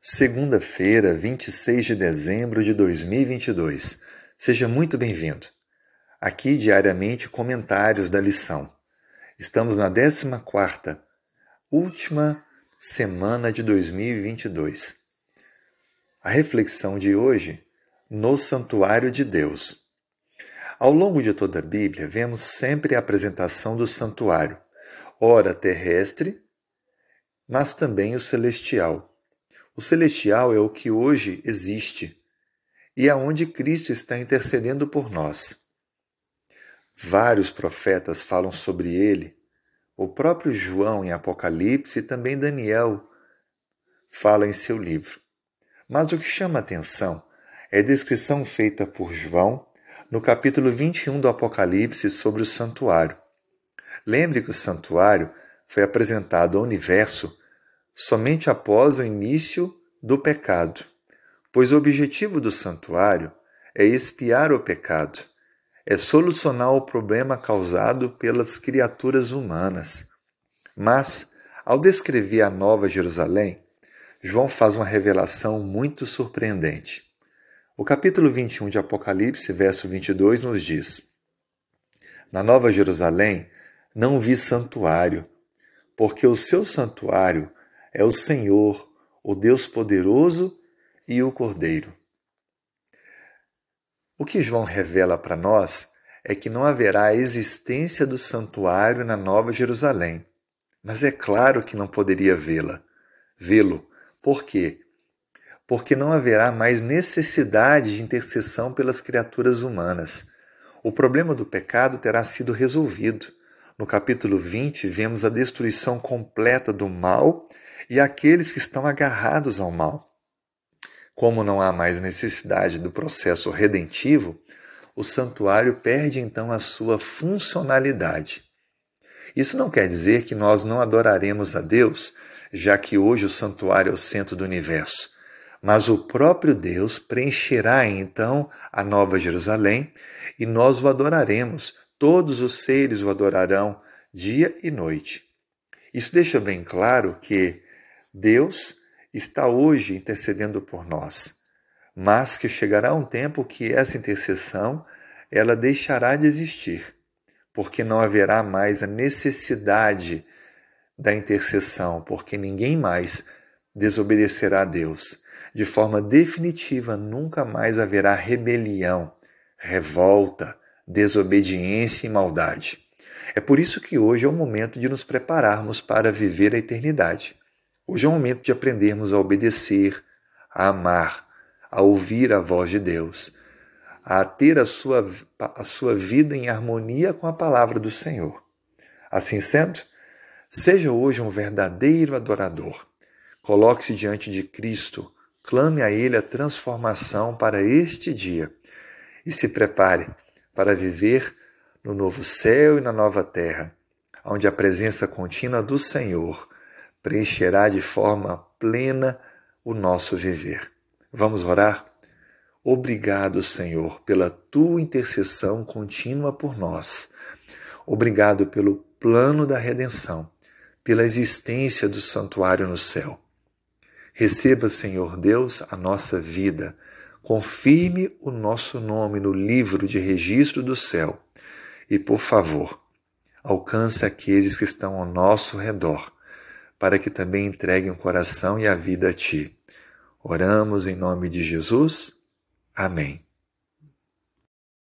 Segunda-feira, 26 de dezembro de 2022. Seja muito bem-vindo. Aqui diariamente comentários da lição. Estamos na 14ª, última semana de 2022. A reflexão de hoje no santuário de Deus. Ao longo de toda a Bíblia, vemos sempre a apresentação do santuário, ora terrestre, mas também o celestial. O celestial é o que hoje existe e é Cristo está intercedendo por nós. Vários profetas falam sobre ele, o próprio João em Apocalipse e também Daniel fala em seu livro. Mas o que chama atenção é a descrição feita por João no capítulo 21 do Apocalipse sobre o santuário. Lembre que o santuário foi apresentado ao universo somente após o início do pecado, pois o objetivo do santuário é expiar o pecado, é solucionar o problema causado pelas criaturas humanas. Mas, ao descrever a Nova Jerusalém, João faz uma revelação muito surpreendente. O capítulo 21 de Apocalipse, verso 22, nos diz: Na Nova Jerusalém não vi santuário, porque o seu santuário é o Senhor, o Deus poderoso e o Cordeiro. O que João revela para nós é que não haverá a existência do santuário na Nova Jerusalém. Mas é claro que não poderia vê-la, vê-lo. Por quê? porque não haverá mais necessidade de intercessão pelas criaturas humanas. O problema do pecado terá sido resolvido. No capítulo 20, vemos a destruição completa do mal e aqueles que estão agarrados ao mal. Como não há mais necessidade do processo redentivo, o santuário perde então a sua funcionalidade. Isso não quer dizer que nós não adoraremos a Deus, já que hoje o santuário é o centro do universo mas o próprio Deus preencherá então a Nova Jerusalém e nós o adoraremos. Todos os seres o adorarão dia e noite. Isso deixa bem claro que Deus está hoje intercedendo por nós, mas que chegará um tempo que essa intercessão ela deixará de existir, porque não haverá mais a necessidade da intercessão, porque ninguém mais desobedecerá a Deus de forma definitiva, nunca mais haverá rebelião, revolta, desobediência e maldade. É por isso que hoje é o momento de nos prepararmos para viver a eternidade. Hoje é o momento de aprendermos a obedecer, a amar, a ouvir a voz de Deus, a ter a sua, a sua vida em harmonia com a palavra do Senhor. Assim sendo, seja hoje um verdadeiro adorador. Coloque-se diante de Cristo clame a Ele a transformação para este dia e se prepare para viver no novo céu e na nova terra, onde a presença contínua do Senhor preencherá de forma plena o nosso viver. Vamos orar? Obrigado, Senhor, pela tua intercessão contínua por nós. Obrigado pelo plano da redenção, pela existência do santuário no céu. Receba, Senhor Deus, a nossa vida. Confirme o nosso nome no livro de registro do céu. E, por favor, alcance aqueles que estão ao nosso redor, para que também entreguem o coração e a vida a Ti. Oramos em nome de Jesus. Amém.